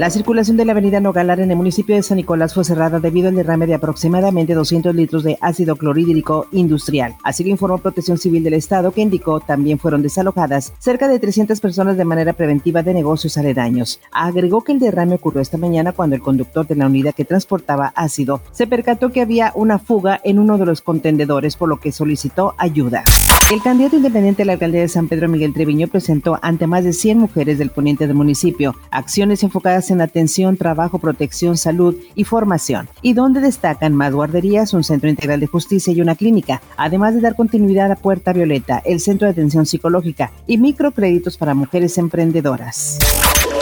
La circulación de la avenida Nogalar en el municipio de San Nicolás fue cerrada debido al derrame de aproximadamente 200 litros de ácido clorhídrico industrial. Así lo informó Protección Civil del Estado, que indicó también fueron desalojadas cerca de 300 personas de manera preventiva de negocios aledaños. Agregó que el derrame ocurrió esta mañana cuando el conductor de la unidad que transportaba ácido se percató que había una fuga en uno de los contenedores, por lo que solicitó ayuda. El candidato independiente a la alcaldía de San Pedro Miguel Treviño presentó ante más de 100 mujeres del poniente del municipio acciones enfocadas en atención, trabajo, protección, salud y formación, y donde destacan más guarderías, un centro integral de justicia y una clínica, además de dar continuidad a Puerta Violeta, el centro de atención psicológica y microcréditos para mujeres emprendedoras.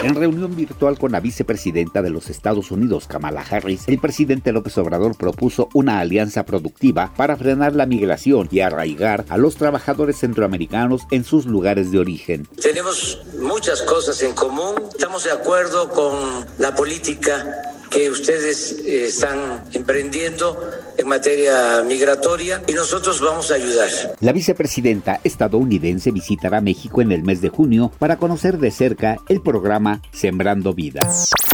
En reunión virtual con la vicepresidenta de los Estados Unidos, Kamala Harris, el presidente López Obrador propuso una alianza productiva para frenar la migración y arraigar a los trabajadores centroamericanos en sus lugares de origen. Tenemos muchas cosas en común, estamos de acuerdo con la política que ustedes eh, están emprendiendo en materia migratoria y nosotros vamos a ayudar. La vicepresidenta estadounidense visitará México en el mes de junio para conocer de cerca el programa Sembrando Vida.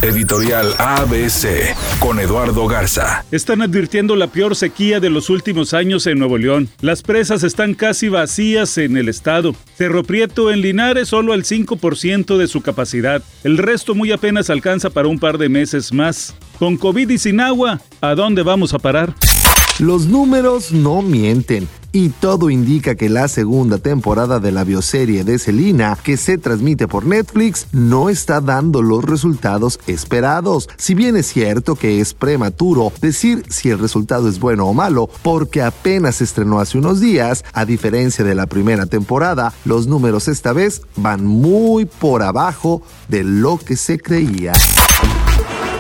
Editorial ABC con Eduardo Garza. Están advirtiendo la peor sequía de los últimos años en Nuevo León. Las presas están casi vacías en el estado. Cerro Prieto en Linares solo al 5% de su capacidad. El resto muy apenas alcanza para un par de meses más. Con COVID y sin agua, ¿a dónde vamos a parar? Los números no mienten y todo indica que la segunda temporada de la bioserie de Selina, que se transmite por Netflix, no está dando los resultados esperados. Si bien es cierto que es prematuro decir si el resultado es bueno o malo, porque apenas se estrenó hace unos días, a diferencia de la primera temporada, los números esta vez van muy por abajo de lo que se creía.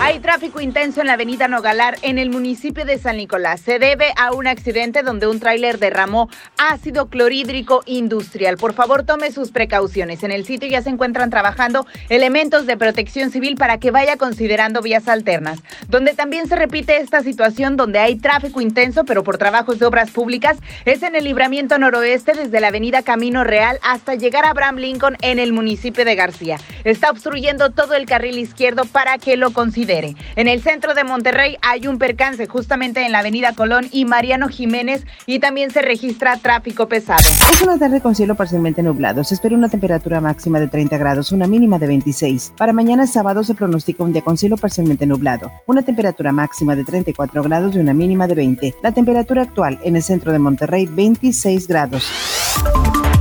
Hay tráfico intenso en la avenida Nogalar en el municipio de San Nicolás. Se debe a un accidente donde un tráiler derramó ácido clorhídrico industrial. Por favor, tome sus precauciones. En el sitio ya se encuentran trabajando elementos de protección civil para que vaya considerando vías alternas. Donde también se repite esta situación donde hay tráfico intenso, pero por trabajos de obras públicas, es en el libramiento noroeste desde la avenida Camino Real hasta llegar a Abraham Lincoln en el municipio de García. Está obstruyendo todo el carril izquierdo para que lo considere. En el centro de Monterrey hay un percance justamente en la avenida Colón y Mariano Jiménez y también se registra tráfico pesado. Es una tarde con cielo parcialmente nublado. Se espera una temperatura máxima de 30 grados, una mínima de 26. Para mañana sábado se pronostica un día con cielo parcialmente nublado. Una temperatura máxima de 34 grados y una mínima de 20. La temperatura actual en el centro de Monterrey 26 grados.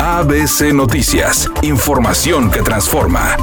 ABC Noticias. Información que transforma.